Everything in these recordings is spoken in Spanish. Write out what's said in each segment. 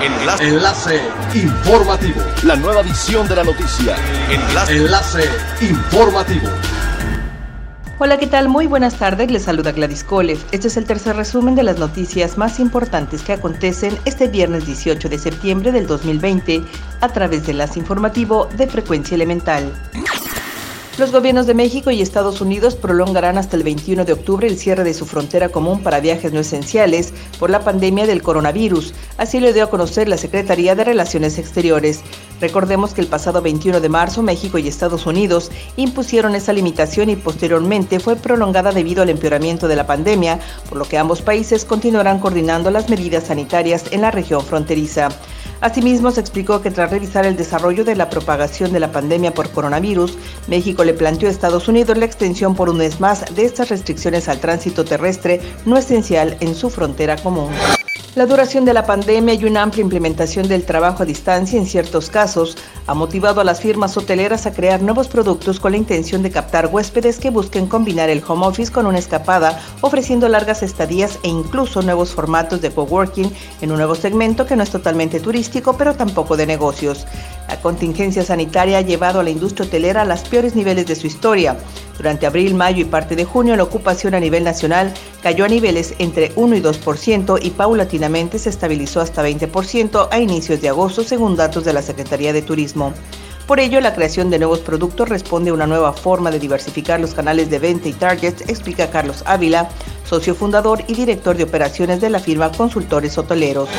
Enlace. Enlace informativo. La nueva edición de la noticia. Enlace. Enlace informativo. Hola, ¿qué tal? Muy buenas tardes. Les saluda Gladys Kolev. Este es el tercer resumen de las noticias más importantes que acontecen este viernes 18 de septiembre del 2020 a través de Enlace Informativo de Frecuencia Elemental. Los gobiernos de México y Estados Unidos prolongarán hasta el 21 de octubre el cierre de su frontera común para viajes no esenciales por la pandemia del coronavirus. Así lo dio a conocer la Secretaría de Relaciones Exteriores. Recordemos que el pasado 21 de marzo México y Estados Unidos impusieron esa limitación y posteriormente fue prolongada debido al empeoramiento de la pandemia, por lo que ambos países continuarán coordinando las medidas sanitarias en la región fronteriza. Asimismo, se explicó que tras revisar el desarrollo de la propagación de la pandemia por coronavirus, México le planteó a Estados Unidos la extensión por un mes más de estas restricciones al tránsito terrestre no esencial en su frontera común. La duración de la pandemia y una amplia implementación del trabajo a distancia en ciertos casos ha motivado a las firmas hoteleras a crear nuevos productos con la intención de captar huéspedes que busquen combinar el home office con una escapada, ofreciendo largas estadías e incluso nuevos formatos de coworking en un nuevo segmento que no es totalmente turístico, pero tampoco de negocios. La contingencia sanitaria ha llevado a la industria hotelera a los peores niveles de su historia. Durante abril, mayo y parte de junio, la ocupación a nivel nacional cayó a niveles entre 1 y 2% y paulatinamente se estabilizó hasta 20% a inicios de agosto, según datos de la Secretaría de Turismo. Por ello, la creación de nuevos productos responde a una nueva forma de diversificar los canales de venta y targets, explica Carlos Ávila, socio fundador y director de operaciones de la firma Consultores Hoteleros.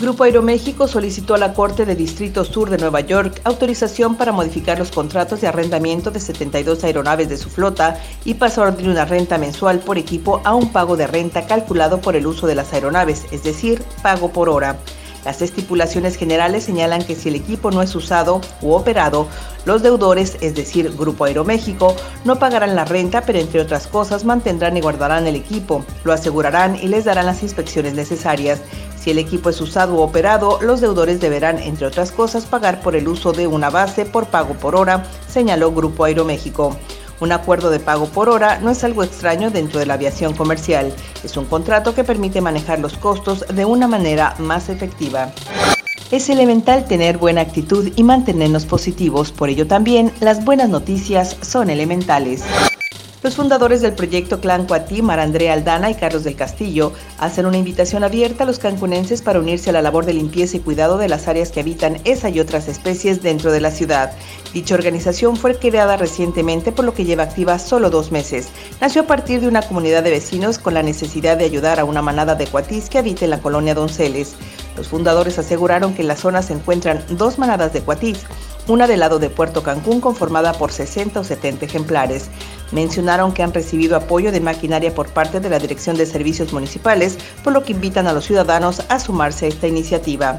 Grupo Aeroméxico solicitó a la Corte de Distrito Sur de Nueva York autorización para modificar los contratos de arrendamiento de 72 aeronaves de su flota y pasar de una renta mensual por equipo a un pago de renta calculado por el uso de las aeronaves, es decir, pago por hora. Las estipulaciones generales señalan que si el equipo no es usado u operado, los deudores, es decir, Grupo Aeroméxico, no pagarán la renta, pero entre otras cosas mantendrán y guardarán el equipo, lo asegurarán y les darán las inspecciones necesarias. Si el equipo es usado u operado, los deudores deberán, entre otras cosas, pagar por el uso de una base por pago por hora, señaló Grupo Aeroméxico. Un acuerdo de pago por hora no es algo extraño dentro de la aviación comercial. Es un contrato que permite manejar los costos de una manera más efectiva. Es elemental tener buena actitud y mantenernos positivos, por ello también las buenas noticias son elementales. Los fundadores del proyecto Clan Cuatí, Marandrea Aldana y Carlos del Castillo, hacen una invitación abierta a los cancunenses para unirse a la labor de limpieza y cuidado de las áreas que habitan esa y otras especies dentro de la ciudad. Dicha organización fue creada recientemente por lo que lleva activa solo dos meses. Nació a partir de una comunidad de vecinos con la necesidad de ayudar a una manada de cuatís que habita en la colonia Donceles. Los fundadores aseguraron que en la zona se encuentran dos manadas de cuatís, una del lado de Puerto Cancún conformada por 60 o 70 ejemplares. Mencionaron que han recibido apoyo de maquinaria por parte de la Dirección de Servicios Municipales, por lo que invitan a los ciudadanos a sumarse a esta iniciativa.